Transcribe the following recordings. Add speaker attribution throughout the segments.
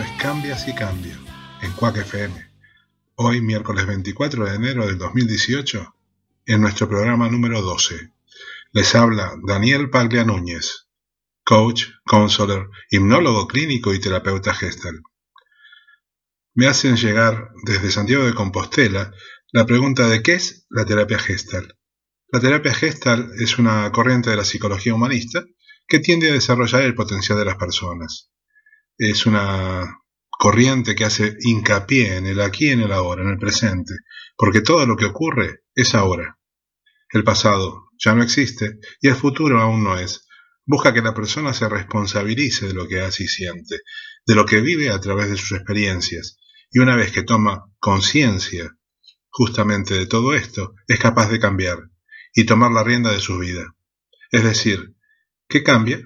Speaker 1: es Cambias y Cambio en Cuac FM. Hoy, miércoles 24 de enero del 2018, en nuestro programa número 12. Les habla Daniel Paglia Núñez, coach, counselor, hipnólogo clínico y terapeuta gestal. Me hacen llegar desde Santiago de Compostela la pregunta de qué es la terapia gestal. La terapia gestal es una corriente de la psicología humanista que tiende a desarrollar el potencial de las personas. Es una corriente que hace hincapié en el aquí y en el ahora, en el presente, porque todo lo que ocurre es ahora. El pasado ya no existe y el futuro aún no es. Busca que la persona se responsabilice de lo que hace y siente, de lo que vive a través de sus experiencias, y una vez que toma conciencia justamente de todo esto, es capaz de cambiar y tomar la rienda de su vida. Es decir, ¿qué cambia?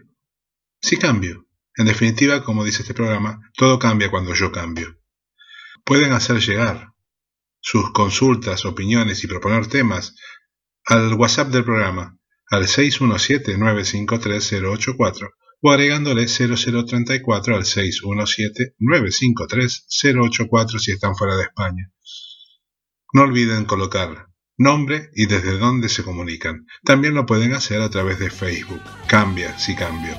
Speaker 1: Sí cambio. En definitiva, como dice este programa, todo cambia cuando yo cambio. Pueden hacer llegar sus consultas, opiniones y proponer temas al WhatsApp del programa al 617-953-084 o agregándole 0034 al 617-953-084 si están fuera de España. No olviden colocar nombre y desde dónde se comunican. También lo pueden hacer a través de Facebook. Cambia si cambio.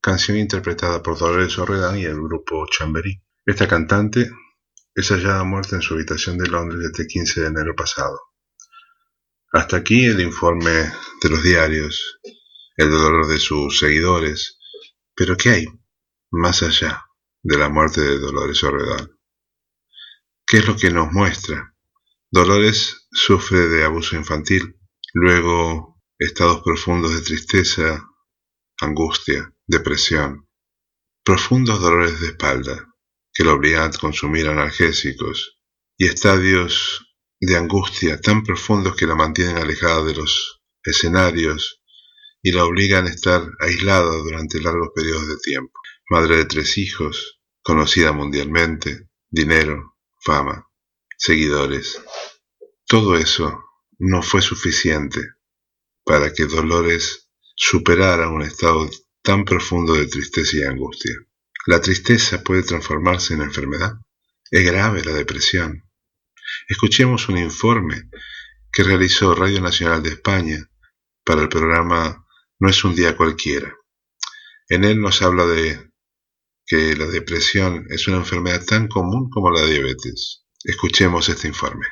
Speaker 1: Canción interpretada por Dolores O'Riordan y el grupo Chamberí. Esta cantante es hallada muerta en su habitación de Londres este 15 de enero pasado. Hasta aquí el informe de los diarios, el dolor de sus seguidores, pero ¿qué hay más allá de la muerte de Dolores O'Riordan? ¿Qué es lo que nos muestra? Dolores sufre de abuso infantil, luego estados profundos de tristeza angustia, depresión, profundos dolores de espalda que lo obligan a consumir analgésicos y estadios de angustia tan profundos que la mantienen alejada de los escenarios y la obligan a estar aislada durante largos periodos de tiempo. Madre de tres hijos, conocida mundialmente, dinero, fama, seguidores. Todo eso no fue suficiente para que Dolores superar un estado tan profundo de tristeza y angustia. La tristeza puede transformarse en enfermedad. Es grave la depresión. Escuchemos un informe que realizó Radio Nacional de España para el programa No es un día cualquiera. En él nos habla de que la depresión es una enfermedad tan común como la diabetes. Escuchemos este informe.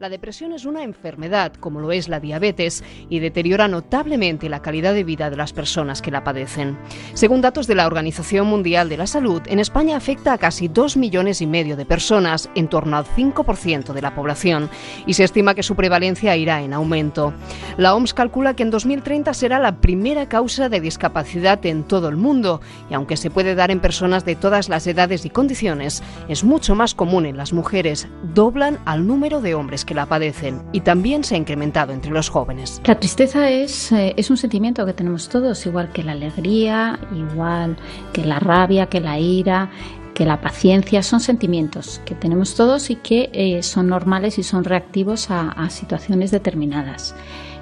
Speaker 2: La depresión es una enfermedad, como lo es la diabetes, y deteriora notablemente la calidad de vida de las personas que la padecen. Según datos de la Organización Mundial de la Salud, en España afecta a casi dos millones y medio de personas, en torno al 5% de la población, y se estima que su prevalencia irá en aumento. La OMS calcula que en 2030 será la primera causa de discapacidad en todo el mundo, y aunque se puede dar en personas de todas las edades y condiciones, es mucho más común en las mujeres, doblan al número de hombres que la padecen y también se ha incrementado entre los jóvenes.
Speaker 3: La tristeza es, eh, es un sentimiento que tenemos todos, igual que la alegría, igual que la rabia, que la ira, que la paciencia son sentimientos que tenemos todos y que eh, son normales y son reactivos a, a, situaciones determinadas.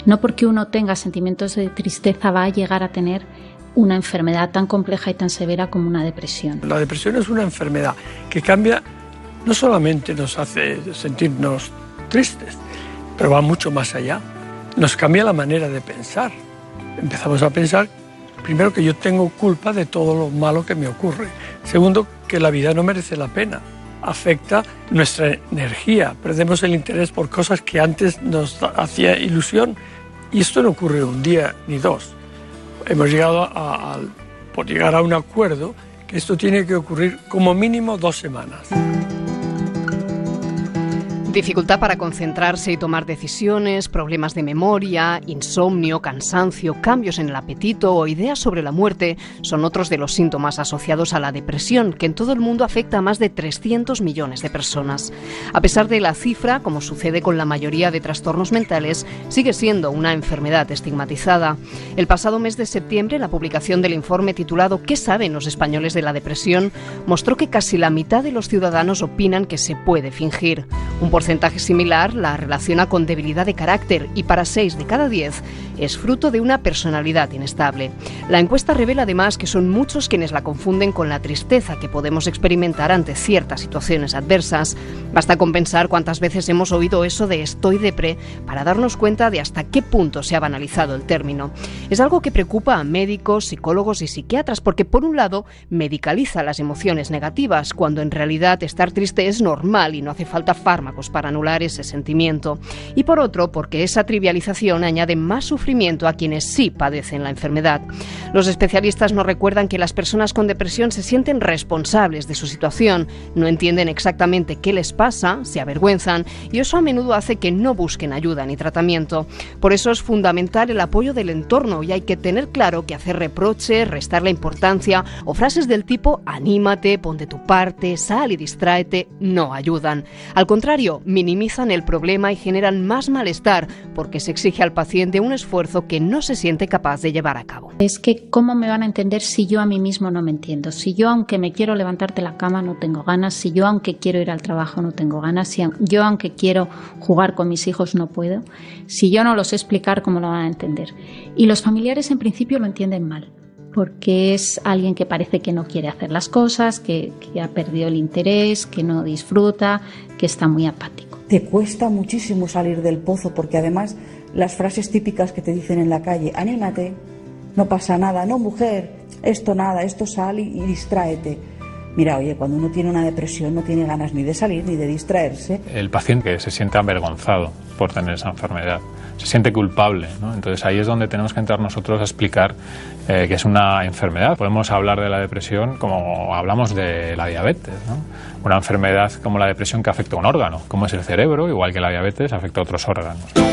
Speaker 3: No porque uno tenga sentimientos de tristeza va a llegar a tener una enfermedad tan compleja y tan severa como una depresión.
Speaker 4: La depresión es una enfermedad que cambia, no solamente nos hace sentirnos tristes, pero va mucho más allá. Nos cambia la manera de pensar. Empezamos a pensar, primero, que yo tengo culpa de todo lo malo que me ocurre. Segundo, que la vida no merece la pena. Afecta nuestra energía. Perdemos el interés por cosas que antes nos hacía ilusión. Y esto no ocurre un día ni dos. Hemos llegado a, por llegar a un acuerdo que esto tiene que ocurrir como mínimo dos semanas.
Speaker 2: Dificultad para concentrarse y tomar decisiones, problemas de memoria, insomnio, cansancio, cambios en el apetito o ideas sobre la muerte son otros de los síntomas asociados a la depresión, que en todo el mundo afecta a más de 300 millones de personas. A pesar de la cifra, como sucede con la mayoría de trastornos mentales, sigue siendo una enfermedad estigmatizada. El pasado mes de septiembre, la publicación del informe titulado ¿Qué saben los españoles de la depresión? mostró que casi la mitad de los ciudadanos opinan que se puede fingir. Un porcentaje similar la relaciona con debilidad de carácter y para 6 de cada 10 es fruto de una personalidad inestable. La encuesta revela además que son muchos quienes la confunden con la tristeza que podemos experimentar ante ciertas situaciones adversas. Basta con pensar cuántas veces hemos oído eso de estoy depre para darnos cuenta de hasta qué punto se ha banalizado el término. Es algo que preocupa a médicos, psicólogos y psiquiatras porque por un lado medicaliza las emociones negativas cuando en realidad estar triste es normal y no hace falta fármacos para anular ese sentimiento. Y por otro, porque esa trivialización añade más sufrimiento a quienes sí padecen la enfermedad. Los especialistas nos recuerdan que las personas con depresión se sienten responsables de su situación, no entienden exactamente qué les pasa, se avergüenzan y eso a menudo hace que no busquen ayuda ni tratamiento. Por eso es fundamental el apoyo del entorno y hay que tener claro que hacer reproches, restar la importancia o frases del tipo anímate, ponte tu parte, sal y distráete no ayudan. Al contrario, minimizan el problema y generan más malestar porque se exige al paciente un esfuerzo que no se siente capaz de llevar a cabo.
Speaker 3: Es que ¿cómo me van a entender si yo a mí mismo no me entiendo? Si yo aunque me quiero levantar de la cama no tengo ganas, si yo aunque quiero ir al trabajo no tengo ganas, si yo aunque quiero jugar con mis hijos no puedo, si yo no lo sé explicar cómo lo van a entender. Y los familiares en principio lo entienden mal porque es alguien que parece que no quiere hacer las cosas, que, que, ha perdido el interés, que no disfruta, que está muy apático.
Speaker 5: Te cuesta muchísimo salir del pozo porque además las frases típicas que te dicen en la calle, anímate, no pasa nada, no mujer, esto nada, esto sal y, y distráete. Mira, oye, cuando uno tiene una depresión no tiene ganas ni de salir ni de distraerse.
Speaker 6: El paciente se siente avergonzado por tener esa enfermedad, se siente culpable. Entonces ahí es donde tenemos que entrar nosotros a explicar eh, que es una enfermedad. Podemos hablar de la depresión como hablamos de la diabetes. Una enfermedad como la depresión que afecta a un órgano, como es el cerebro, igual que la diabetes afecta a otros órganos.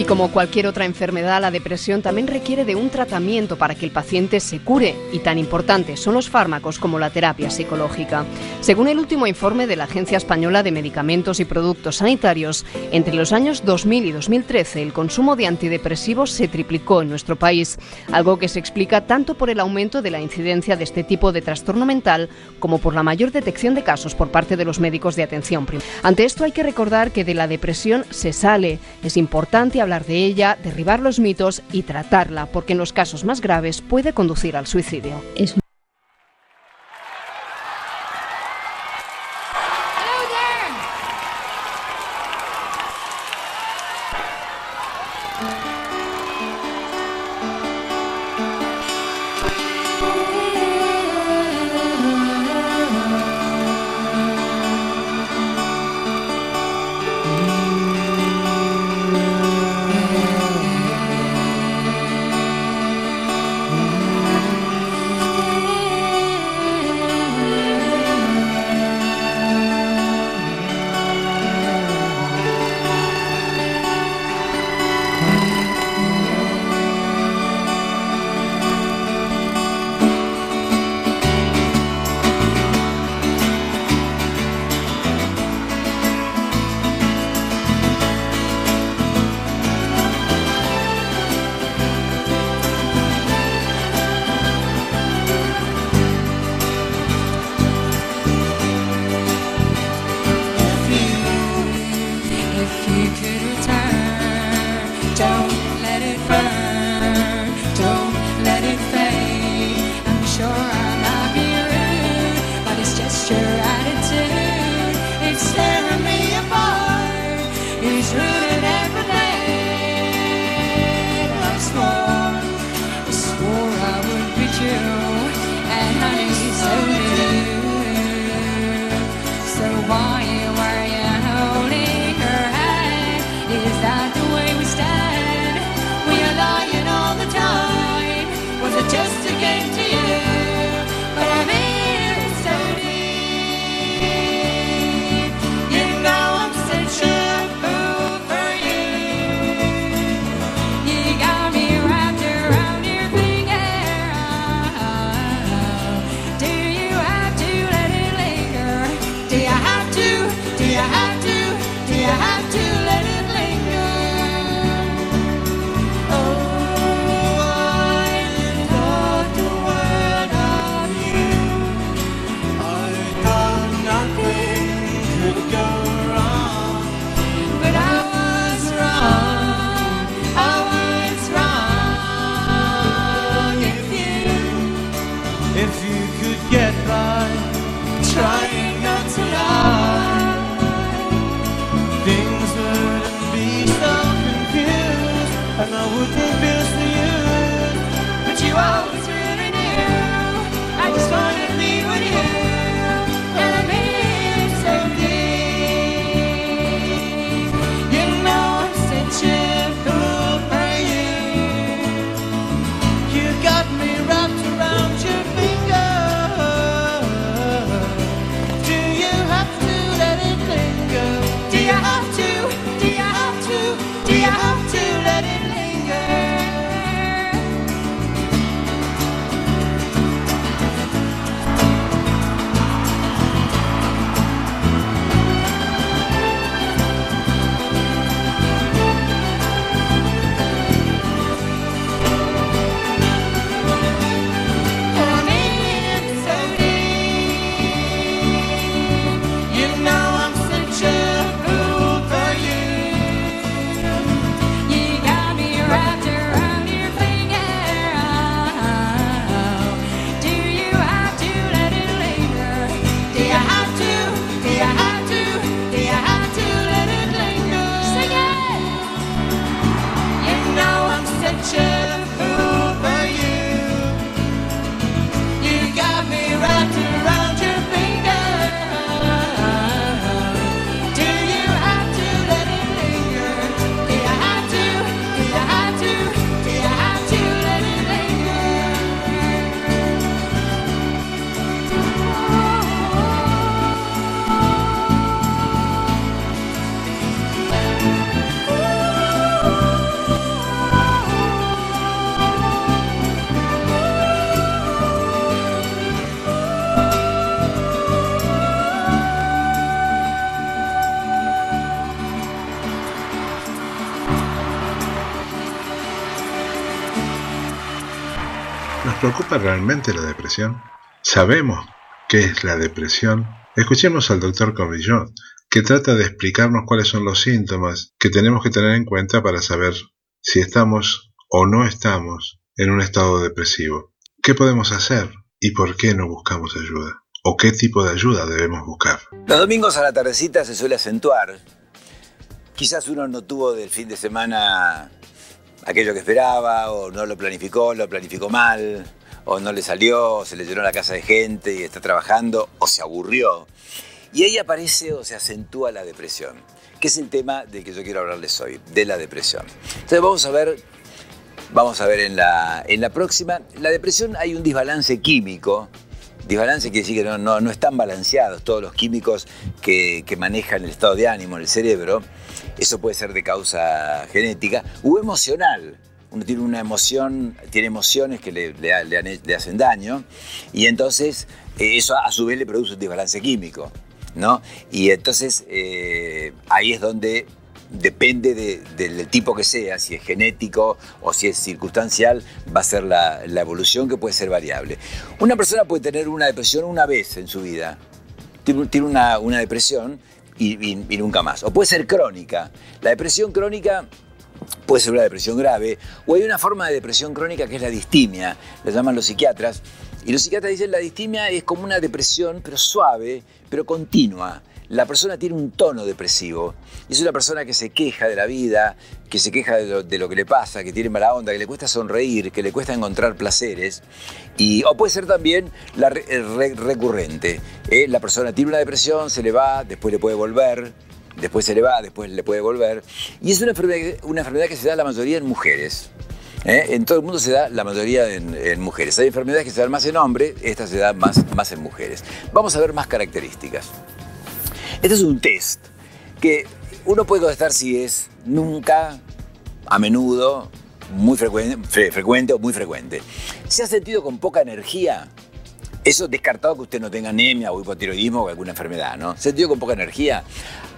Speaker 2: Y como cualquier otra enfermedad, la depresión también requiere de un tratamiento para que el paciente se cure, y tan importantes son los fármacos como la terapia psicológica. Según el último informe de la Agencia Española de Medicamentos y Productos Sanitarios, entre los años 2000 y 2013 el consumo de antidepresivos se triplicó en nuestro país, algo que se explica tanto por el aumento de la incidencia de este tipo de trastorno mental como por la mayor detección de casos por parte de los médicos de atención primaria. Ante esto hay que recordar que de la depresión se sale. Es importante hablar de ella, derribar los mitos y tratarla, porque en los casos más graves puede conducir al suicidio.
Speaker 3: if you could get
Speaker 1: preocupa realmente la depresión? ¿Sabemos qué es la depresión? Escuchemos al doctor Comillot, que trata de explicarnos cuáles son los síntomas que tenemos que tener en cuenta para saber si estamos o no estamos en un estado depresivo. ¿Qué podemos hacer y por qué no buscamos ayuda? ¿O qué tipo de ayuda debemos buscar?
Speaker 7: Los domingos a la tardecita se suele acentuar. Quizás uno no tuvo del fin de semana aquello que esperaba, o no lo planificó, lo planificó mal, o no le salió, o se le llenó la casa de gente y está trabajando, o se aburrió. Y ahí aparece o se acentúa la depresión, que es el tema del que yo quiero hablarles hoy, de la depresión. Entonces vamos a ver, vamos a ver en la, en la próxima, la depresión hay un desbalance químico, desbalance quiere decir que no, no, están balanceados todos los químicos que, que manejan el estado de ánimo en el cerebro, eso puede ser de causa genética o emocional. Uno tiene una emoción, tiene emociones que le, le, hacen daño y entonces eh, eso a su vez le produce un desbalance químico. ¿no? Y entonces eh, ahí es donde depende del tipo que sea, si es genético o si es circunstancial, va a ser la, evolución que puede ser variable. Una persona puede tener una depresión una vez en su vida, tiene, una, depresión y, nunca más. O puede ser crónica. La depresión crónica puede ser una depresión grave, o hay una forma de depresión crónica que es la distimia, la llaman los psiquiatras, y los psiquiatras dicen la distimia es como una depresión, pero suave, pero continua. La persona tiene un tono depresivo. Es una persona que se queja de la vida, que se queja de lo, que le pasa, que tiene mala onda, que le cuesta sonreír, que le cuesta encontrar placeres. Y, o puede ser también la recurrente. ¿eh? La persona tiene una depresión, se le va, después le puede volver, después se le va, después le puede volver. Y es una enfermedad, que se da la mayoría en mujeres. ¿eh? En todo el mundo se da la mayoría en, mujeres. Hay enfermedades que se dan más en hombres, esta se da más, más en mujeres. Vamos a ver más características. Este es un test que uno puede contestar si es nunca, a menudo, muy frecuente, frecuente o muy frecuente. ¿Se ha sentido con poca energía? Eso descartado que usted no tenga anemia o hipotiroidismo o alguna enfermedad, ¿no? ¿Se ha sentido con poca energía?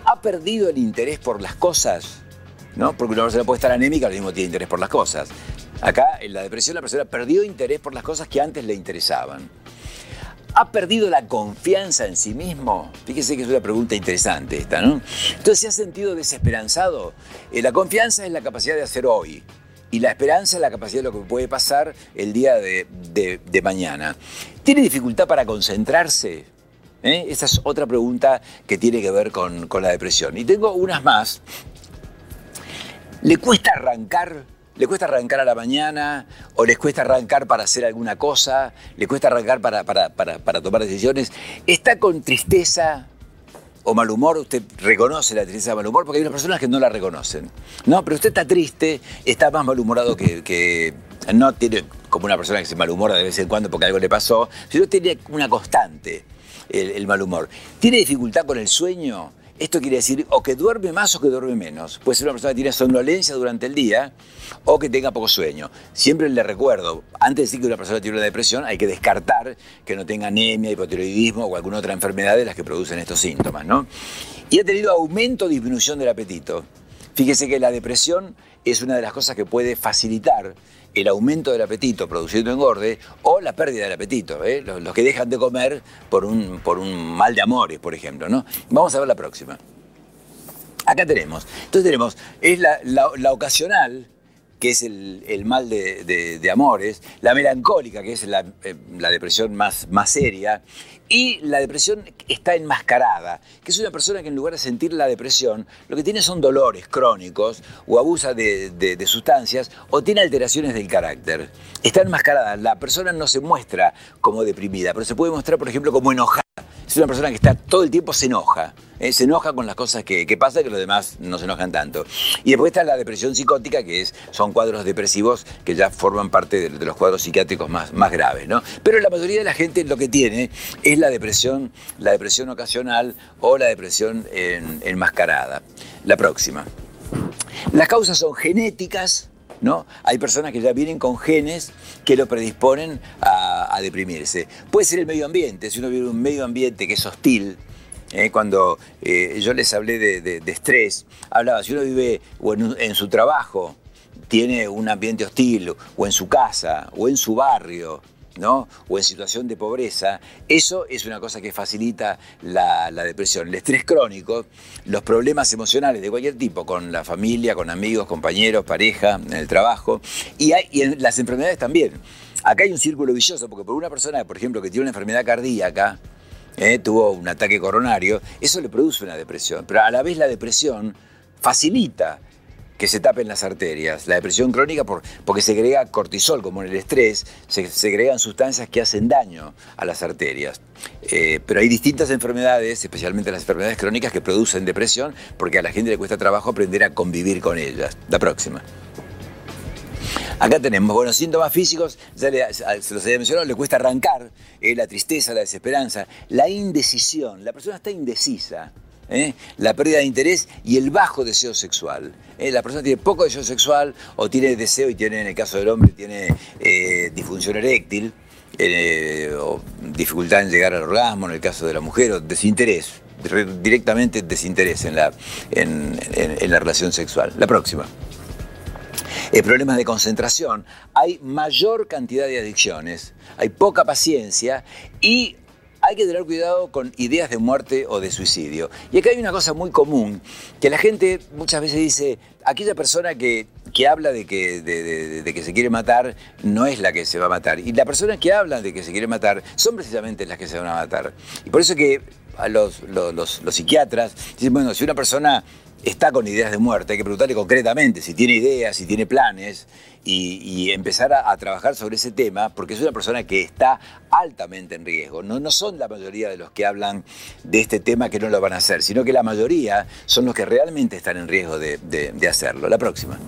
Speaker 7: ¿Ha perdido el interés por las cosas? ¿no? Porque una persona puede estar anémica, al mismo tiene interés por las cosas. Acá, en la depresión, la persona perdió interés por las cosas que antes le interesaban. ¿Ha perdido la confianza en sí mismo? Fíjese que es una pregunta interesante esta, ¿no? Entonces, ¿se ha sentido desesperanzado? Eh, la confianza es la capacidad de hacer hoy. Y la esperanza es la capacidad de lo que puede pasar el día de, mañana. ¿Tiene dificultad para concentrarse? ¿Eh? Esa es otra pregunta que tiene que ver con, con la depresión. Y tengo unas más ¿Le cuesta arrancar? ¿Le cuesta arrancar a la mañana? ¿O les cuesta arrancar para hacer alguna cosa? ¿Le cuesta arrancar para, para, tomar decisiones? ¿Está con tristeza o mal humor? Usted reconoce la tristeza o mal humor porque hay unas personas que no la reconocen. No, pero usted está triste, está más malhumorado que, que no tiene como una persona que se malhumora de vez en cuando porque algo le pasó, sino tiene una constante el, mal humor. ¿Tiene dificultad con el sueño? Esto quiere decir o que duerme más o que duerme menos. Puede ser una persona que tiene somnolencia durante el día o que tenga poco sueño. Siempre le recuerdo, antes de decir que una persona tiene una depresión, hay que descartar que no tenga anemia, hipotiroidismo o alguna otra enfermedad de las que producen estos síntomas. ¿no? Y ha tenido aumento o disminución del apetito. Fíjese que la depresión es una de las cosas que puede facilitar el aumento del apetito produciendo engorde o la pérdida del apetito, ¿eh? los, que dejan de comer por un, por un mal de amores, por ejemplo. ¿no? Vamos a ver la próxima. Acá tenemos. Entonces tenemos, es la, ocasional, que es el, mal de, amores, la melancólica, que es la, eh, depresión más, más seria, y la depresión está enmascarada, que es una persona que en lugar de sentir la depresión, lo que tiene son dolores crónicos o abusa de, sustancias o tiene alteraciones del carácter. Está enmascarada, la persona no se muestra como deprimida, pero se puede mostrar, por ejemplo, como enojada. Es una persona que está todo el tiempo se enoja. ¿eh? se enoja con las cosas que, que pasan que los demás no se enojan tanto. Y después está la depresión psicótica, que es, son cuadros depresivos que ya forman parte de, los cuadros psiquiátricos más, más graves. ¿no? Pero la mayoría de la gente lo que tiene es la depresión, la depresión ocasional o la depresión enmascarada. La próxima. Las causas son genéticas, ¿no? Hay personas que ya vienen con genes que lo predisponen a, deprimirse. Puede ser el medio ambiente, si uno vive en un medio ambiente que es hostil, ¿eh? cuando eh, yo les hablé de, estrés, hablaba, si uno vive en, su trabajo, tiene un ambiente hostil, o en su casa, o en su barrio, o en situación de pobreza, eso es una cosa que facilita la, depresión. El estrés crónico, los problemas emocionales de cualquier tipo, con la familia, con amigos, compañeros, pareja, en el trabajo, y, hay, las enfermedades también. Acá hay un círculo vicioso, porque por una persona, por ejemplo, que tiene una enfermedad cardíaca, ¿eh? tuvo un ataque coronario, eso le produce una depresión. Pero a la vez la depresión facilita que se tapen las arterias. La depresión crónica por, porque segrega cortisol, como en el estrés, se segregan sustancias que hacen daño a las arterias. Eh, pero hay distintas enfermedades, especialmente las enfermedades crónicas, que producen depresión porque a la gente le cuesta trabajo aprender a convivir con ellas. La próxima. Acá tenemos, bueno, síntomas físicos, ya se los había mencionado, le cuesta arrancar, eh, la tristeza, la desesperanza, la indecisión, la persona está indecisa. Eh, la pérdida de interés y el bajo deseo sexual. Eh, la persona tiene poco deseo sexual o tiene deseo y tiene, en el caso del hombre, tiene disfunción eréctil o dificultad en llegar al orgasmo, en el caso de la mujer, o desinterés, directamente desinterés en la, en la relación sexual. La próxima. Eh, problemas de concentración, hay mayor cantidad de adicciones, hay poca paciencia y hay que tener cuidado con ideas de muerte o de suicidio. Y acá hay una cosa muy común, que la gente muchas veces dice, aquella persona que, habla de que, de, que se quiere matar no es la que se va a matar. Y las personas que hablan de que se quiere matar son precisamente las que se van a matar. Y por eso que a los, los psiquiatras dicen, bueno, si una persona está con ideas de muerte, hay que preguntarle concretamente si tiene ideas, si tiene planes y, empezar a, trabajar sobre ese tema, porque es una persona que está altamente en riesgo. No, no son la mayoría de los que hablan de este tema que no lo van a hacer, sino que la mayoría son los que realmente están en riesgo de hacerlo. La próxima.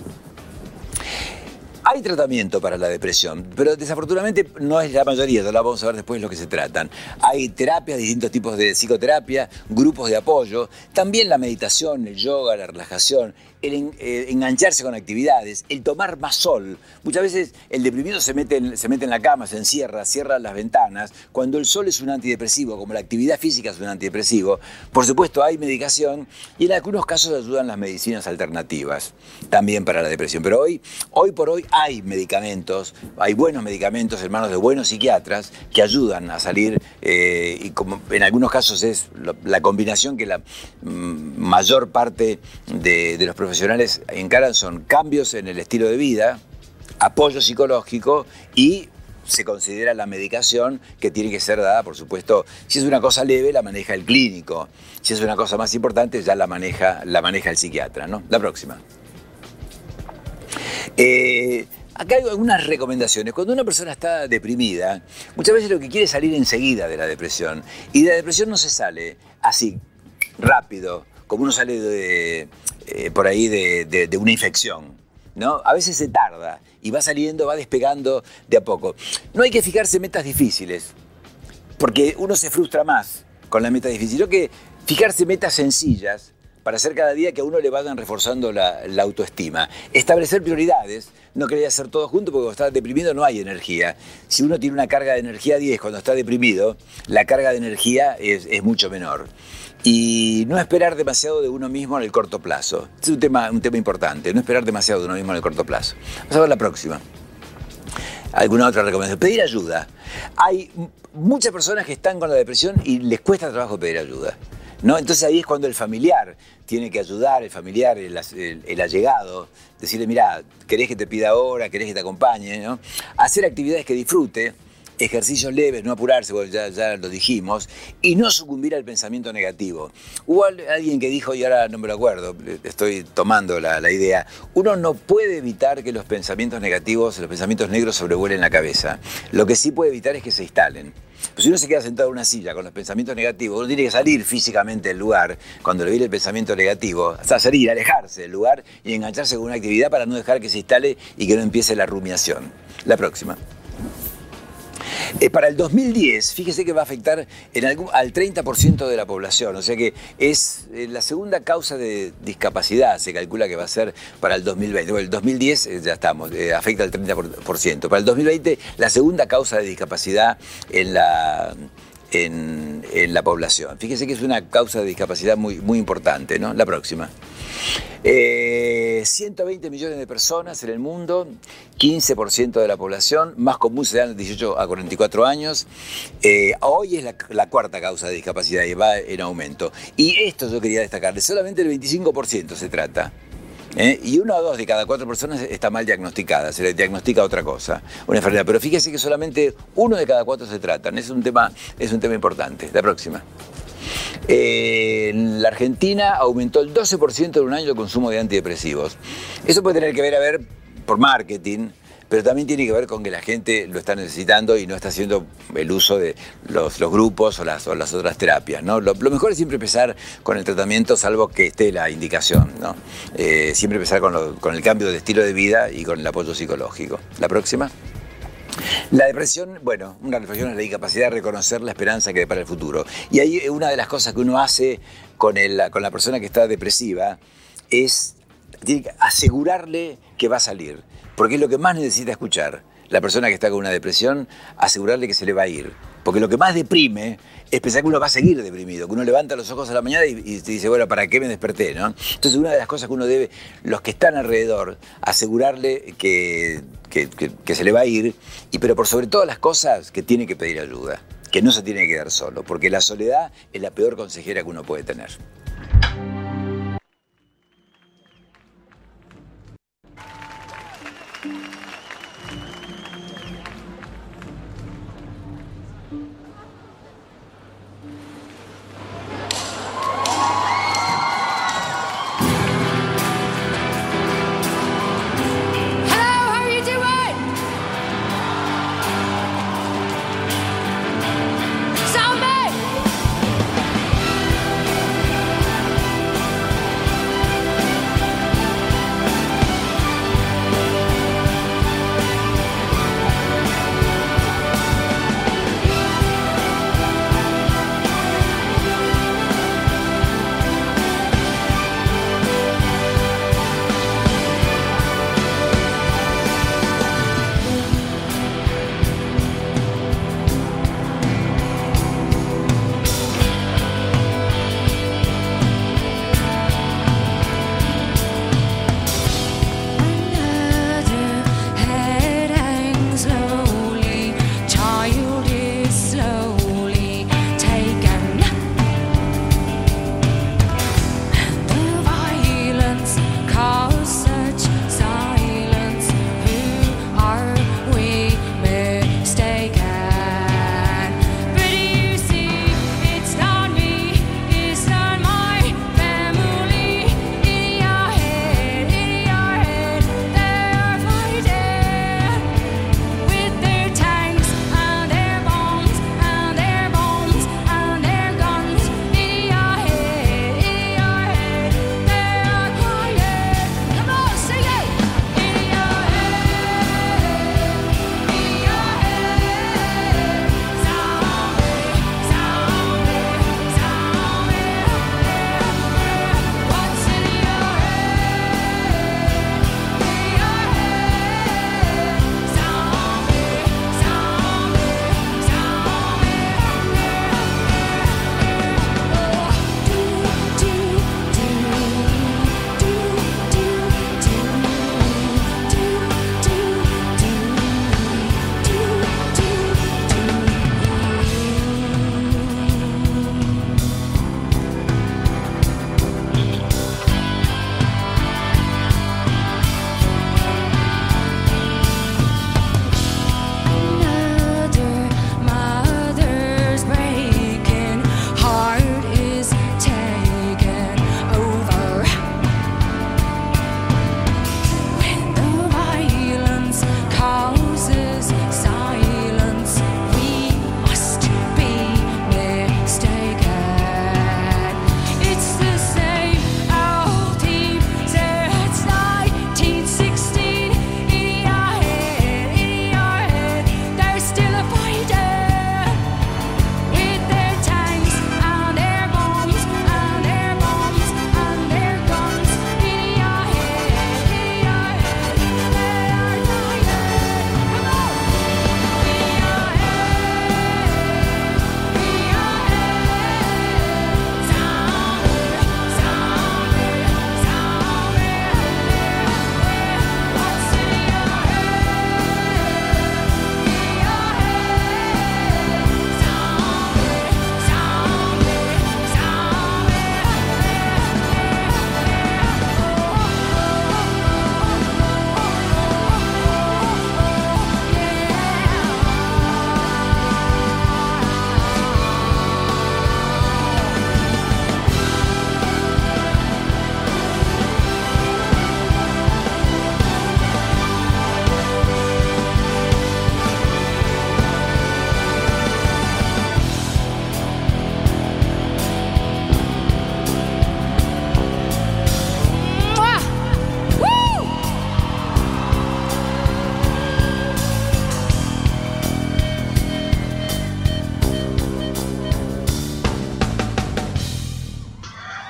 Speaker 7: Hay tratamiento para la depresión, pero desafortunadamente no es la mayoría, ya vamos a ver después lo que se tratan. Hay terapias, distintos tipos de psicoterapia, grupos de apoyo, también la meditación, el yoga, la relajación, el eh, engancharse con actividades, el tomar más sol. Muchas veces el deprimido se mete, en, se mete en la cama, se encierra, cierra las ventanas, cuando el sol es un antidepresivo, como la actividad física es un antidepresivo. Por supuesto hay medicación y en algunos casos ayudan las medicinas alternativas, también para la depresión. Pero hoy, hoy por hoy hay medicamentos, hay buenos medicamentos en manos de buenos psiquiatras que ayudan a salir eh, y como en algunos casos es la combinación que la mm, mayor parte de, de los profesionales profesionales encaran son cambios en el estilo de vida, apoyo psicológico y se considera la medicación que tiene que ser dada, por supuesto, si es una cosa leve, la maneja el clínico, si es una cosa más importante, ya la maneja, la maneja el psiquiatra. ¿no? La próxima. Eh, acá hay algunas recomendaciones. Cuando una persona está deprimida, muchas veces lo que quiere es salir enseguida de la depresión. Y de la depresión no se sale así, rápido, como uno sale de, eh, por ahí de, una infección. ¿no? A veces se tarda y va saliendo, va despegando de a poco. No hay que fijarse metas difíciles, porque uno se frustra más con la meta difícil. Sino que fijarse metas sencillas para hacer cada día que a uno le vayan reforzando la, autoestima. Establecer prioridades, no quería hacer todo junto porque cuando está deprimido no hay energía. Si uno tiene una carga de energía 10 cuando está deprimido, la carga de energía es, es mucho menor y no esperar demasiado de uno mismo en el corto plazo. es un tema, un tema importante, no esperar demasiado de uno mismo en el corto plazo. Vamos a ver la próxima. ¿Alguna otra recomendación? Pedir ayuda. Hay muchas personas que están con la depresión y les cuesta trabajo pedir ayuda. ¿no? Entonces ahí es cuando el familiar tiene que ayudar, el familiar, el, allegado, decirle, mira, querés que te pida ahora, querés que te acompañe, ¿no? Hacer actividades que disfrute, ejercicios leves, no apurarse, ya, ya, lo dijimos, y no sucumbir al pensamiento negativo. Hubo alguien que dijo, y ahora no me lo acuerdo, estoy tomando la, idea, uno no puede evitar que los pensamientos negativos, los pensamientos negros sobrevuelen la cabeza. Lo que sí puede evitar es que se instalen. Pues si uno se queda sentado en una silla con los pensamientos negativos, uno tiene que salir físicamente del lugar cuando le viene el pensamiento negativo, hasta salir, alejarse del lugar y engancharse con una actividad para no dejar que se instale y que no empiece la rumiación. La próxima. Eh, para el 2010, fíjese que va a afectar al 30% de la población, o sea que es eh, la segunda causa de discapacidad, se calcula que va a ser para el 2020. Bueno, el 2010 eh, ya estamos, afecta al 30%. Para el 2020, la segunda causa de discapacidad en la en, la población. Fíjese que es una causa de discapacidad muy, muy importante, ¿no? La próxima. 120 eh, millones de personas en el mundo, 15% de la población, más común se dan de 18 a 44 años. Eh, hoy es la, cuarta causa de discapacidad y va en aumento. Y esto yo quería destacarle, solamente el 25% se trata. ¿Eh? Y uno o dos de cada cuatro personas está mal diagnosticada, se le diagnostica otra cosa, una enfermedad. Pero fíjese que solamente uno de cada cuatro se tratan, es un tema, es un tema importante. La próxima. Eh, la Argentina aumentó el 12% en un año el consumo de antidepresivos. Eso puede tener que ver a ver por marketing, pero también tiene que ver con que la gente lo está necesitando y no está haciendo el uso de los, grupos o las, otras terapias. ¿no? Lo, mejor es siempre empezar con el tratamiento, salvo que esté la indicación. ¿no? Eh, siempre empezar con, el cambio de estilo de vida y con el apoyo psicológico. La próxima. La depresión, bueno, una reflexión es la incapacidad de reconocer la esperanza que depara el futuro. Y ahí una de las cosas que uno hace con, con la persona que está depresiva es asegurarle que va a salir porque es lo que más necesita escuchar. La persona que está con una depresión, asegurarle que se le va a ir. Porque lo que más deprime es pensar que uno va a seguir deprimido, que uno levanta los ojos a la mañana y, dice, bueno, ¿para qué me desperté? ¿no? Entonces una de las cosas que uno debe, los que están alrededor, asegurarle que, que se le va a ir, y pero por sobre todas las cosas que tiene que pedir ayuda, que no se tiene que quedar solo, porque la soledad es la peor consejera que uno puede tener.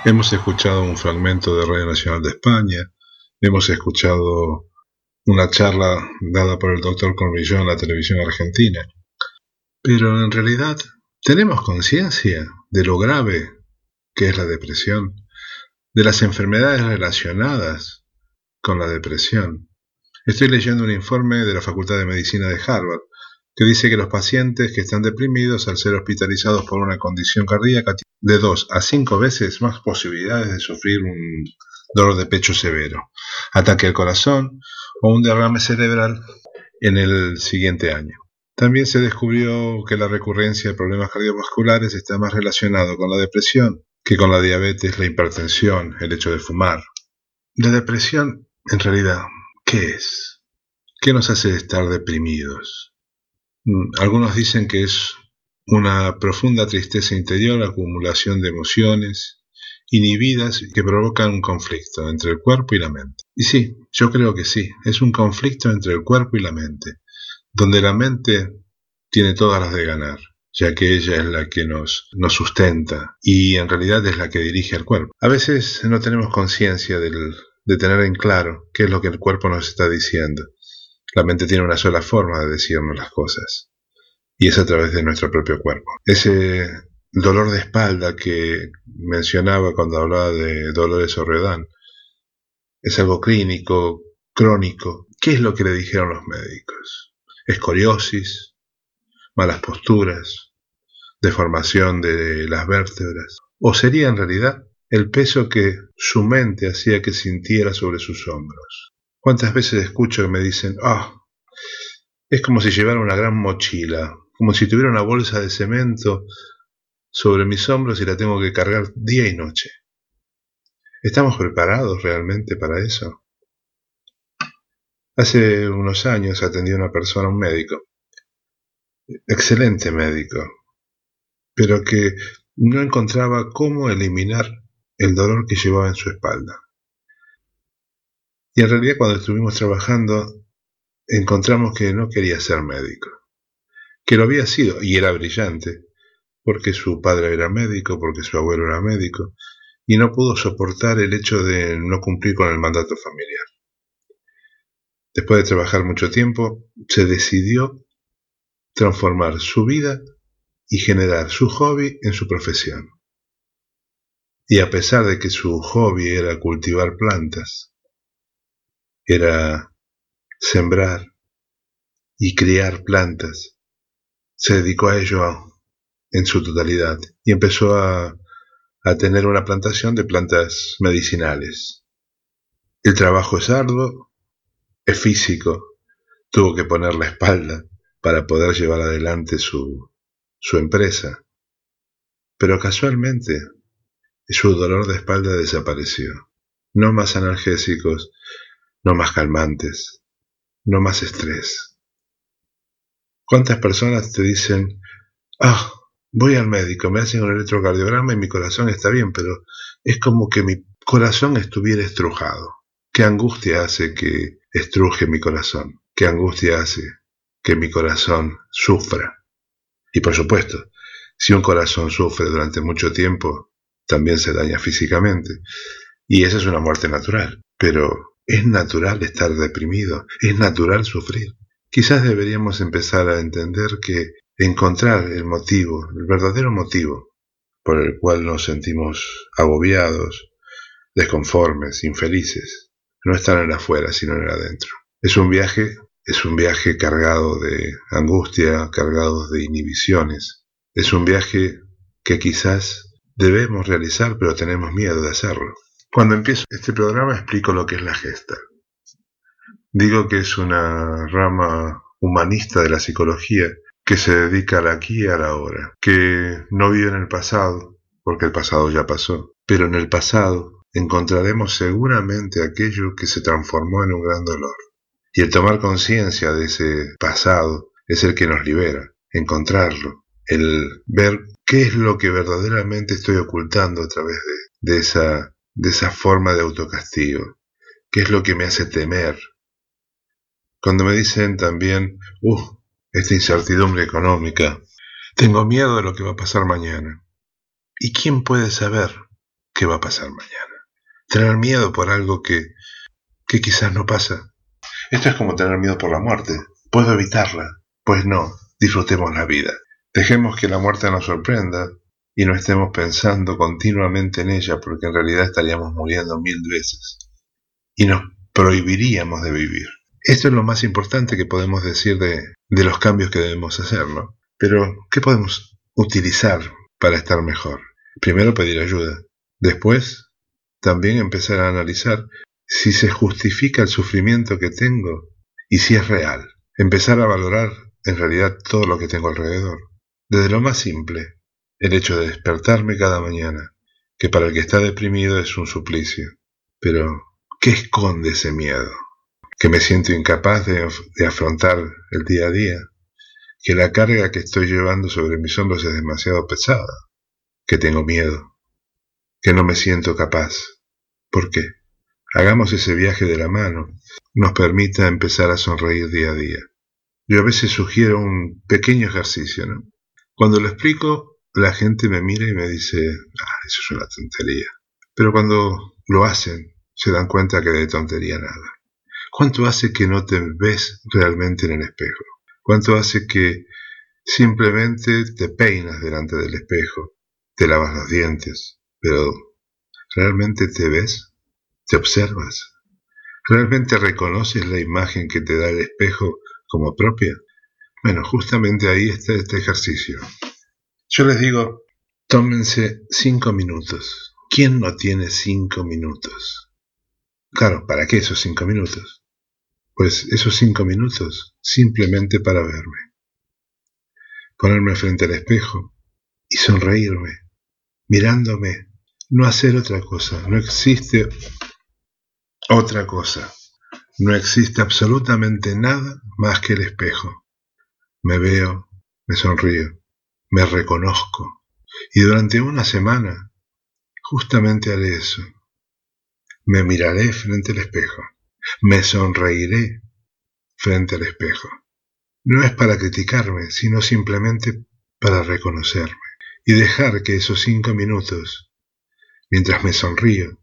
Speaker 1: Hemos escuchado un fragmento de Radio Nacional de España, hemos escuchado una charla dada por el doctor Cornillón en la televisión argentina, pero en realidad tenemos conciencia de lo grave que es la depresión, de las enfermedades relacionadas con la depresión. Estoy leyendo un informe de la Facultad de Medicina de Harvard que dice que los pacientes que están deprimidos al ser hospitalizados por una condición cardíaca tienen de dos a cinco veces más posibilidades de sufrir un dolor de pecho severo, ataque al corazón o un derrame cerebral en el siguiente año. También se descubrió que la recurrencia de problemas cardiovasculares está más relacionado con la depresión que con la diabetes, la hipertensión, el hecho de fumar. La depresión, en realidad, ¿qué es? ¿Qué nos hace estar deprimidos? Mm, algunos dicen que es una profunda tristeza interior, acumulación de emociones inhibidas que provocan un conflicto entre el cuerpo y la mente. Y sí, yo creo que sí, es un conflicto entre el cuerpo y la mente, donde la mente tiene todas las de ganar, ya que ella es la que nos, nos sustenta y en realidad es la que dirige al cuerpo. A veces no tenemos conciencia de tener en claro qué es lo que el cuerpo nos está diciendo. La mente tiene una sola forma de decirnos las cosas, y es a través de nuestro propio cuerpo. Ese dolor de espalda que mencionaba cuando hablaba de Dolores Orredán es algo clínico, crónico. ¿Qué es lo que le dijeron los médicos? Escoriosis, malas posturas, deformación de las vértebras. ¿O sería en realidad el peso que su mente hacía que sintiera sobre sus hombros? ¿Cuántas veces escucho que me dicen, ah, es como si llevara una gran mochila, como si tuviera una bolsa de cemento sobre mis hombros y la tengo que cargar día y noche? ¿Estamos preparados realmente para eso? Hace unos años atendí a una persona, un médico, excelente médico, pero que no encontraba cómo eliminar el dolor que llevaba en su espalda. Y en realidad cuando estuvimos trabajando encontramos que no quería ser médico, que lo había sido y era brillante, porque su padre era médico, porque su abuelo era médico, y no pudo soportar el hecho de no cumplir con el mandato familiar. Después de trabajar mucho tiempo, se decidió transformar su vida y generar su hobby en su profesión. Y a pesar de que su hobby era cultivar plantas, era sembrar y criar plantas. Se dedicó a ello en su totalidad y empezó a, a tener una plantación de plantas medicinales. El trabajo es arduo, es físico, tuvo que poner la espalda para poder llevar adelante su, su empresa. Pero casualmente su dolor de espalda desapareció. No más analgésicos, no más calmantes, no más estrés. ¿Cuántas personas te dicen, ah, voy al médico, me hacen un electrocardiograma y mi corazón está bien, pero es como que mi corazón estuviera estrujado? ¿Qué angustia hace que estruje mi corazón? ¿Qué angustia hace que mi corazón sufra? Y por supuesto, si un corazón sufre durante mucho tiempo, también se daña físicamente. Y esa es una muerte natural. Pero es natural estar deprimido, es natural sufrir. Quizás deberíamos empezar a entender que encontrar el motivo, el verdadero motivo por el cual nos sentimos agobiados, desconformes, infelices, no está en el afuera, sino en el adentro. Es un viaje, es un viaje cargado de angustia, cargado de inhibiciones. Es un viaje que quizás debemos realizar, pero tenemos miedo de hacerlo. Cuando empiezo este programa explico lo que es la gesta. Digo que es una rama humanista de la psicología que se dedica al aquí y a la ahora, que no vive en el pasado, porque el pasado ya pasó, pero en el pasado encontraremos seguramente aquello que se transformó en un gran dolor. Y el tomar conciencia de ese pasado es el que nos libera, encontrarlo, el ver qué es lo que verdaderamente estoy ocultando a través de esa de esa forma de autocastigo, que es lo que me hace temer. Cuando me dicen también, uh, esta incertidumbre económica, tengo miedo de lo que va a pasar mañana. ¿Y quién puede saber qué va a pasar mañana. Tener miedo por algo que, que quizás no pasa. Esto es como tener miedo por la muerte. ¿Puedo evitarla? Pues no, disfrutemos la vida. Dejemos que la muerte nos sorprenda y no estemos pensando continuamente en ella porque en realidad estaríamos muriendo mil veces y nos prohibiríamos de vivir. Esto es lo más importante que podemos decir de, de los cambios que debemos hacer, ¿no? Pero, ¿qué podemos utilizar para estar mejor? Primero pedir ayuda. Después, también empezar a analizar si se justifica el sufrimiento que tengo y si es real. Empezar a valorar en realidad todo lo que tengo alrededor. Desde lo más simple, el hecho de despertarme cada mañana, que para el que está deprimido es un suplicio. Pero, ¿qué esconde ese miedo? Que me siento incapaz de, afrontar el día a día, que la carga que estoy llevando sobre mis hombros es demasiado pesada, que tengo miedo, que no me siento capaz. ¿Por qué? Hagamos ese viaje de la mano, nos permita empezar a sonreír día a día. Yo a veces sugiero un pequeño ejercicio. Cuando lo explico, la gente me mira y me dice, ah, eso es una tontería. Pero cuando lo hacen, se dan cuenta que de tontería nada. ¿Cuánto hace que no te ves realmente en el espejo? ¿Cuánto hace que simplemente te peinas delante del espejo, te lavas los dientes, pero ¿realmente te ves? ¿Te observas? ¿Realmente reconoces la imagen que te da el espejo como propia? Bueno, justamente ahí está este ejercicio. Yo les digo, tómense cinco minutos. ¿Quién no tiene cinco minutos? Claro, ¿para qué esos cinco minutos? Pues esos cinco minutos simplemente para verme. Ponerme frente al espejo y sonreírme, mirándome, no hacer otra cosa. No existe otra cosa. No existe absolutamente nada más que el espejo. Me veo, me sonrío, me reconozco. Y durante una semana justamente haré eso. Me miraré frente al espejo me sonreiré frente al espejo. No es para criticarme, sino simplemente para reconocerme y dejar que esos cinco minutos, mientras me sonrío,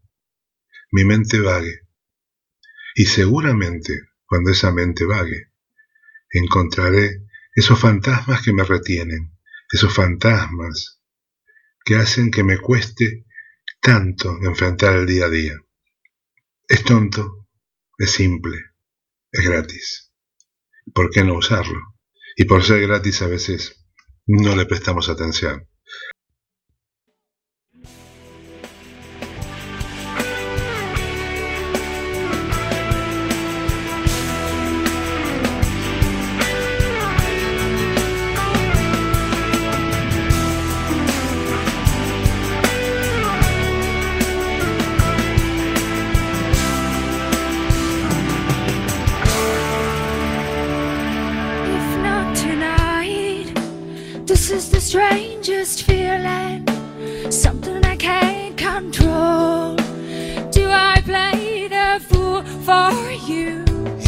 Speaker 1: mi mente vague. Y seguramente, cuando esa mente vague, encontraré esos fantasmas que me retienen, esos fantasmas que hacen que me cueste tanto enfrentar el día a día. Es tonto, es simple, es gratis. ¿Por qué no usarlo? Y por ser gratis a veces no le prestamos atención.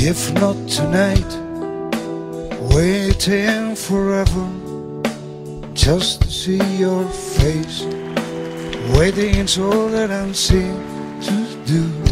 Speaker 8: If not tonight, waiting forever just to see your face. Waiting is all that I'm seeing to do.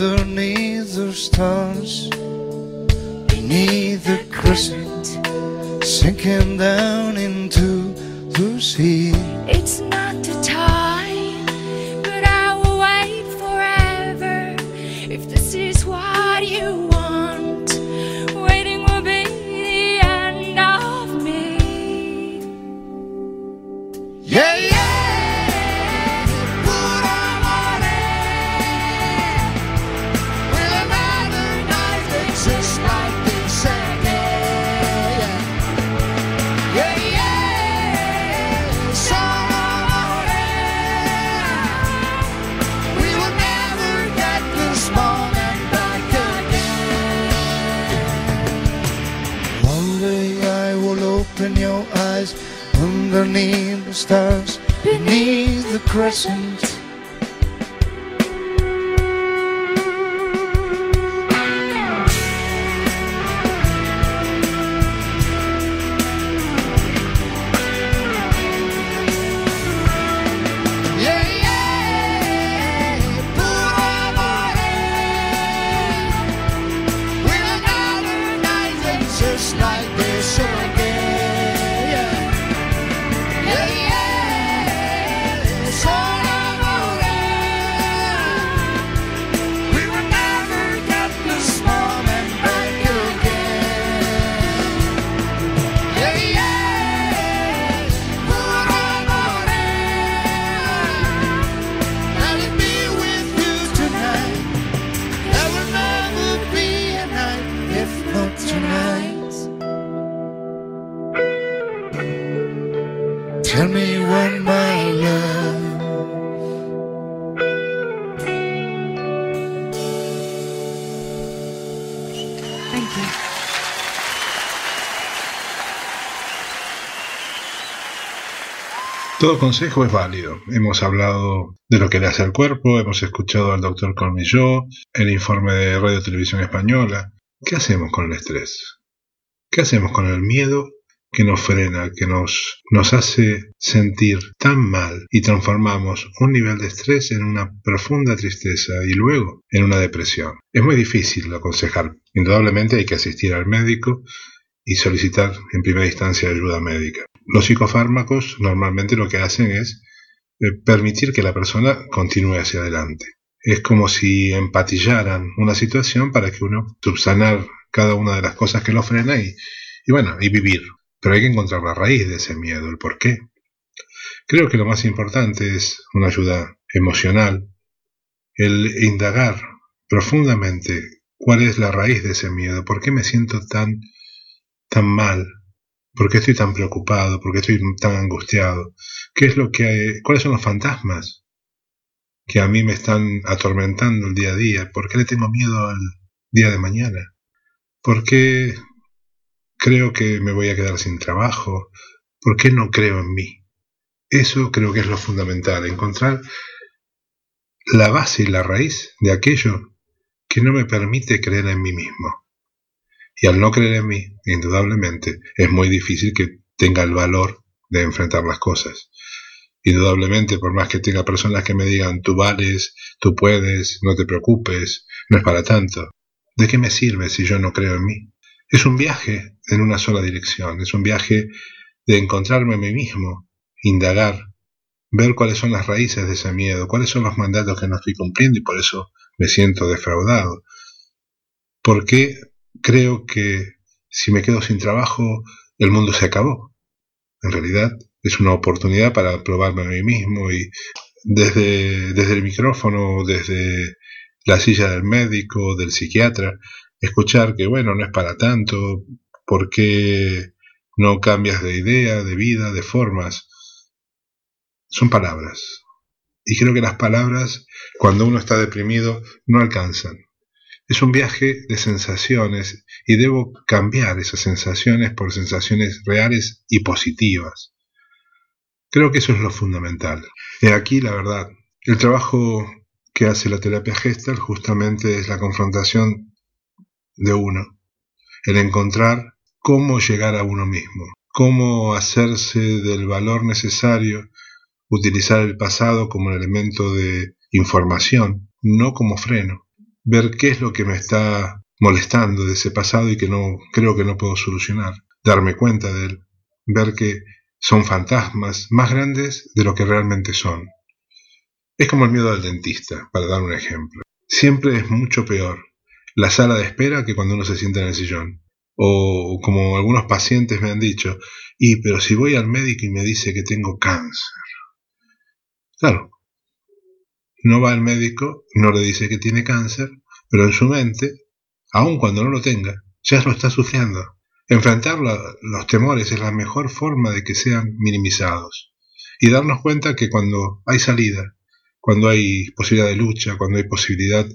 Speaker 8: Underneath the stars, beneath the crescent, sinking down into the sea. Beneath the stars, beneath the crescent.
Speaker 1: Todo consejo es válido. Hemos hablado de lo que le hace al cuerpo, hemos escuchado al doctor Cormillot, el informe de Radio Televisión Española. ¿Qué hacemos con el estrés? ¿Qué hacemos con el miedo que nos frena, que nos, nos hace sentir tan mal y transformamos un nivel de estrés en una profunda tristeza y luego en una depresión? Es muy difícil aconsejar. Indudablemente hay que asistir al médico y solicitar en primera instancia ayuda médica. Los psicofármacos normalmente lo que hacen es eh, permitir que la persona continúe hacia adelante. Es como si empatillaran una situación para que uno subsanar cada una de las cosas que lo frena y, y bueno, y vivir. Pero hay que encontrar la raíz de ese miedo, el por qué. Creo que lo más importante es una ayuda emocional, el indagar profundamente cuál es la raíz de ese miedo, por qué me siento tan, tan mal, por qué estoy tan preocupado, por qué estoy tan angustiado, qué es lo que, cuáles son los fantasmas que a mí me están atormentando el día a día, por qué le tengo miedo al día de mañana, por qué creo que me voy a quedar sin trabajo, por qué no creo en mí. Eso creo que es lo fundamental, encontrar la base y la raíz de aquello que no me permite creer en mí mismo. Y al no creer en mí, indudablemente, es muy difícil que tenga el valor de enfrentar las cosas. Indudablemente, por más que tenga personas que me digan, tú vales, tú puedes, no te preocupes, no es para tanto, ¿de qué me sirve si yo no creo en mí? Es un viaje en una sola dirección, es un viaje de encontrarme a mí mismo, indagar, ver cuáles son las raíces de ese miedo, cuáles son los mandatos que no estoy cumpliendo y por eso me siento defraudado. ¿Por qué creo que si me quedo sin trabajo el mundo se acabó? En realidad es una oportunidad para probarme a mí mismo y desde, desde el micrófono, desde la silla del médico, del psiquiatra, escuchar que bueno, no es para tanto, ¿por qué no cambias de idea, de vida, de formas? Son palabras. Y creo que las palabras, cuando uno está deprimido, no alcanzan. Es un viaje de sensaciones y debo cambiar esas sensaciones por sensaciones reales y positivas. Creo que eso es lo fundamental. Y aquí, la verdad, el trabajo que hace la terapia gestal justamente es la confrontación de uno, el encontrar cómo llegar a uno mismo, cómo hacerse del valor necesario, utilizar el pasado como elemento de información, no como freno, ver qué es lo que me está molestando de ese pasado y que no creo que no puedo solucionar, darme cuenta de él, ver que son fantasmas más grandes de lo que realmente son. Es como el miedo al dentista, para dar un ejemplo. Siempre es mucho peor la sala de espera que cuando uno se sienta en el sillón. O como algunos pacientes me han dicho, y pero si voy al médico y me dice que tengo cáncer. Claro, no va al médico, no le dice que tiene cáncer, pero en su mente, aun cuando no lo tenga, ya lo está sufriendo. Enfrentar los temores es la mejor forma de que sean minimizados. Y darnos cuenta que cuando hay salida, cuando hay posibilidad de lucha, cuando hay posibilidad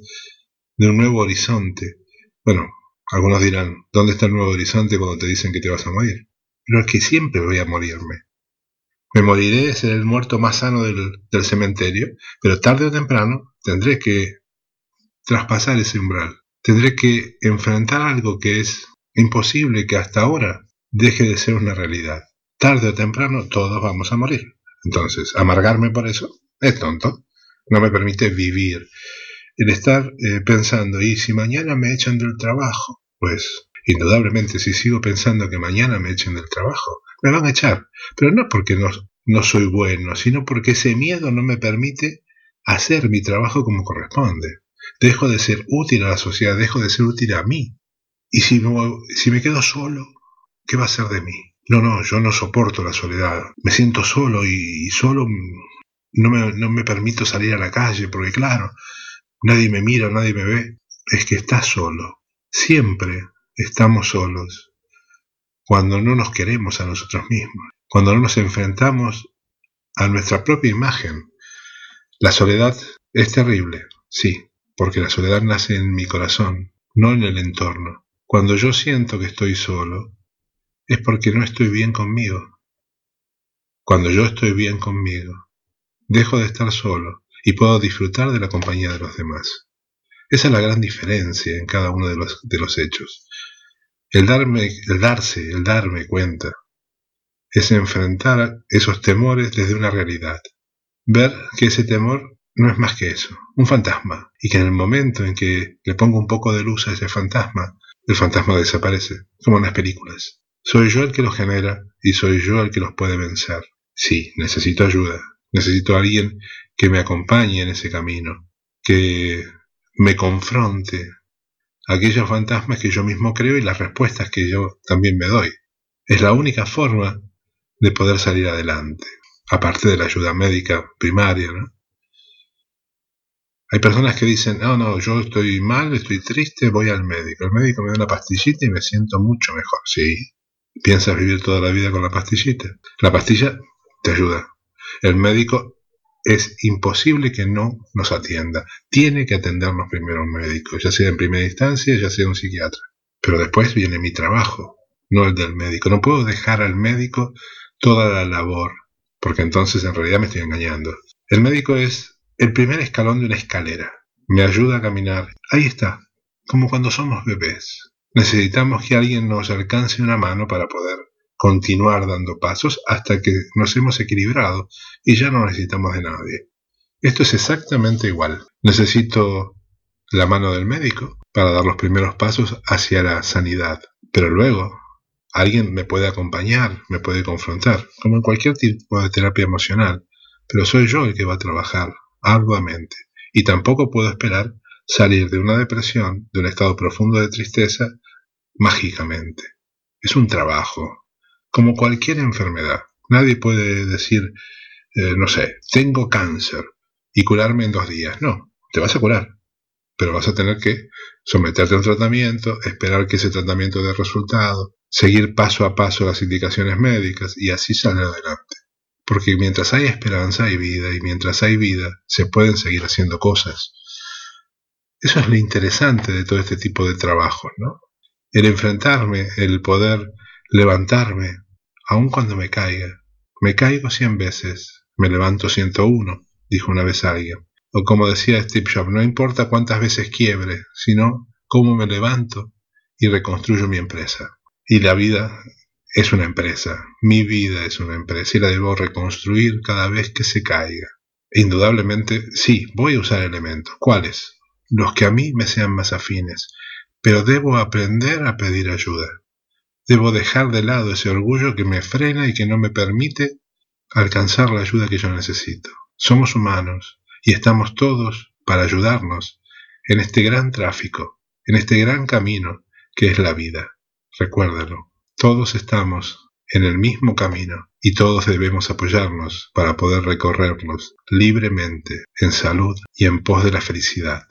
Speaker 1: de un nuevo horizonte, bueno, algunos dirán, ¿dónde está el nuevo horizonte cuando te dicen que te vas a morir? Pero es que siempre voy a morirme. Me moriré de ser el muerto más sano del, del cementerio, pero tarde o temprano tendré que traspasar ese umbral. Tendré que enfrentar algo que es imposible que hasta ahora deje de ser una realidad. Tarde o temprano todos vamos a morir. Entonces, amargarme por eso es tonto. No me permite vivir. El estar eh, pensando, ¿y si mañana me echan del trabajo? Pues, indudablemente, si sigo pensando que mañana me echen del trabajo, me van a echar. Pero no porque no, no soy bueno, sino porque ese miedo no me permite hacer mi trabajo como corresponde. Dejo de ser útil a la sociedad, dejo de ser útil a mí. Y si, no, si me quedo solo, ¿qué va a ser de mí? No, no, yo no soporto la soledad. Me siento solo y, y solo no me, no me permito salir a la calle porque claro, nadie me mira, nadie me ve. Es que estás solo. Siempre estamos solos. Cuando no nos queremos a nosotros mismos. Cuando no nos enfrentamos a nuestra propia imagen. La soledad es terrible, sí, porque la soledad nace en mi corazón, no en el entorno. Cuando yo siento que estoy solo, es porque no estoy bien conmigo. Cuando yo estoy bien conmigo, dejo de estar solo y puedo disfrutar de la compañía de los demás. Esa es la gran diferencia en cada uno de los, de los hechos. El, darme, el darse, el darme cuenta, es enfrentar esos temores desde una realidad. Ver que ese temor no es más que eso, un fantasma, y que en el momento en que le pongo un poco de luz a ese fantasma, el fantasma desaparece, como en las películas. Soy yo el que los genera y soy yo el que los puede vencer. Sí, necesito ayuda, necesito a alguien que me acompañe en ese camino, que me confronte aquellos fantasmas que yo mismo creo y las respuestas que yo también me doy. Es la única forma de poder salir adelante, aparte de la ayuda médica primaria, ¿no? Hay personas que dicen, no, no, yo estoy mal, estoy triste, voy al médico. El médico me da una pastillita y me siento mucho mejor. Sí, piensas vivir toda la vida con la pastillita. La pastilla te ayuda. El médico es imposible que no nos atienda. Tiene que atendernos primero un médico, ya sea en primera instancia, ya sea un psiquiatra. Pero después viene mi trabajo, no el del médico. No puedo dejar al médico toda la labor, porque entonces en realidad me estoy engañando. El médico es el primer escalón de una escalera. Me ayuda a caminar. Ahí está, como cuando somos bebés. Necesitamos que alguien nos alcance una mano para poder continuar dando pasos hasta que nos hemos equilibrado y ya no necesitamos de nadie. Esto es exactamente igual. Necesito la mano del médico para dar los primeros pasos hacia la sanidad. Pero luego alguien me puede acompañar, me puede confrontar, como en cualquier tipo de terapia emocional. Pero soy yo el que va a trabajar arduamente, y tampoco puedo esperar salir de una depresión, de un estado profundo de tristeza, mágicamente. Es un trabajo, como cualquier enfermedad. Nadie puede decir, eh, no sé, tengo cáncer y curarme en dos días. No, te vas a curar, pero vas a tener que someterte a un tratamiento, esperar que ese tratamiento dé resultado, seguir paso a paso las indicaciones médicas y así salir adelante. Porque mientras hay esperanza hay vida y mientras hay vida se pueden seguir haciendo cosas. Eso es lo interesante de todo este tipo de trabajos, ¿no? El enfrentarme, el poder levantarme, aun cuando me caiga. Me caigo cien veces, me levanto ciento uno, dijo una vez alguien. O como decía Steve Jobs, no importa cuántas veces quiebre, sino cómo me levanto y reconstruyo mi empresa. Y la vida es una empresa, mi vida es una empresa y la debo reconstruir cada vez que se caiga. Indudablemente, sí, voy a usar elementos. ¿Cuáles? Los que a mí me sean más afines, pero debo aprender a pedir ayuda. Debo dejar de lado ese orgullo que me frena y que no me permite alcanzar la ayuda que yo necesito. Somos humanos y estamos todos para ayudarnos en este gran tráfico, en este gran camino que es la vida. Recuérdalo. Todos estamos en el mismo camino y todos debemos apoyarnos para poder recorrerlos libremente, en salud y en pos de la felicidad.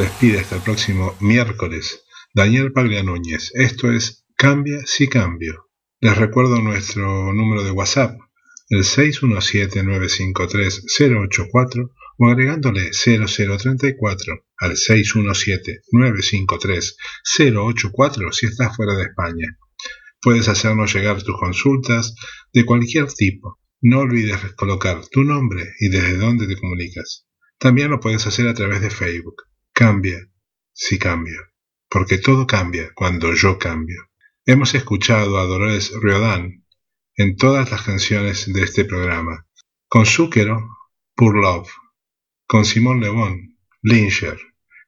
Speaker 1: Despide hasta el próximo miércoles. Daniel Paglia Núñez. Esto es Cambia si cambio. Les recuerdo nuestro número de WhatsApp, el 617-953-084 o agregándole 0034 al 617-953-084 si estás fuera de España. Puedes hacernos llegar tus consultas de cualquier tipo. No olvides colocar tu nombre y desde dónde te comunicas. También lo puedes hacer a través de Facebook. Cambia, si cambio, porque todo cambia cuando yo cambio. Hemos escuchado a Dolores Riordan en todas las canciones de este programa. Con Zúquero, Pur Love. Con Simón Le Lyncher.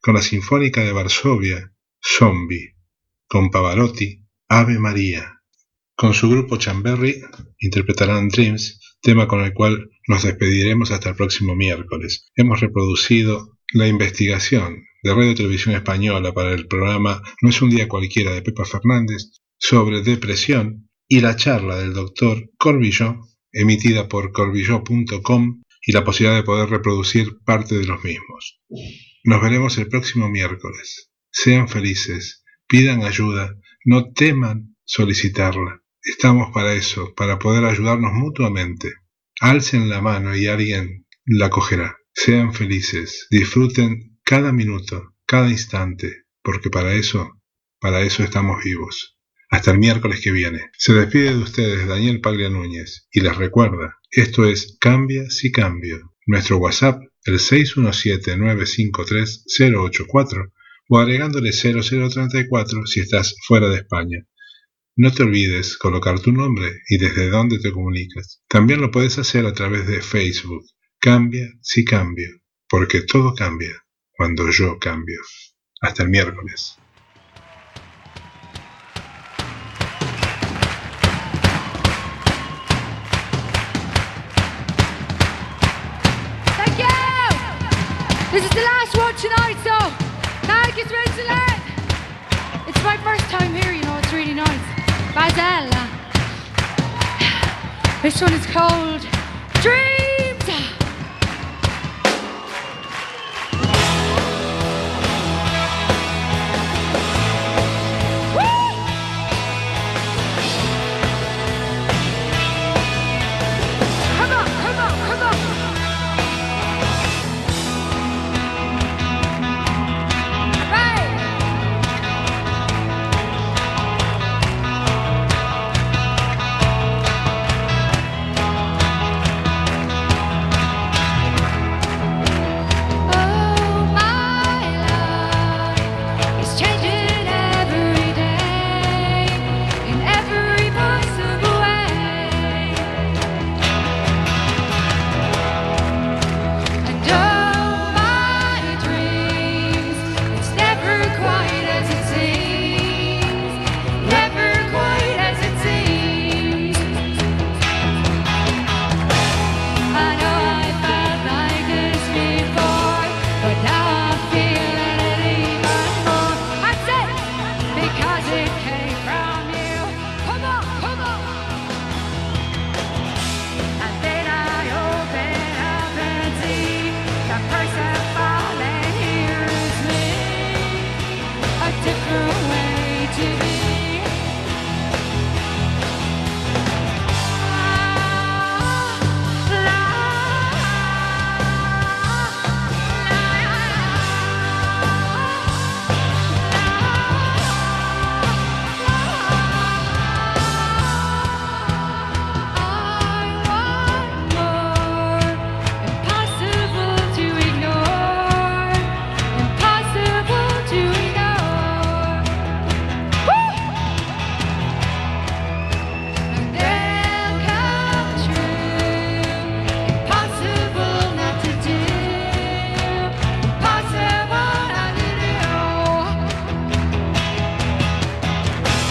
Speaker 1: Con la Sinfónica de Varsovia, Zombie. Con Pavarotti, Ave María. Con su grupo Chamberry interpretarán Dreams, tema con el cual nos despediremos hasta el próximo miércoles. Hemos reproducido la investigación de Radio Televisión Española para el programa No es un día cualquiera de Pepa Fernández sobre depresión y la charla del doctor Corbillo emitida por corbillo.com y la posibilidad de poder reproducir parte de los mismos. Nos veremos el próximo miércoles. Sean felices, pidan ayuda, no teman solicitarla. Estamos para eso, para poder ayudarnos mutuamente. Alcen la mano y alguien la cogerá. Sean felices, disfruten cada minuto, cada instante, porque para eso, para eso estamos vivos. Hasta el miércoles que viene. Se despide de ustedes Daniel Paglia Núñez y les recuerda, esto es Cambia si cambio. Nuestro WhatsApp, el 617-953-084 o agregándole 0034 si estás fuera de España. No te olvides colocar tu nombre y desde dónde te comunicas. También lo puedes hacer a través de Facebook. Cambia si cambio, porque todo cambia cuando yo cambio. Hasta el miércoles.
Speaker 9: Thank you. This is the last one tonight, so now it gets ready to let. It's my first time here, you know, it's really nice. Basel. This one is cold.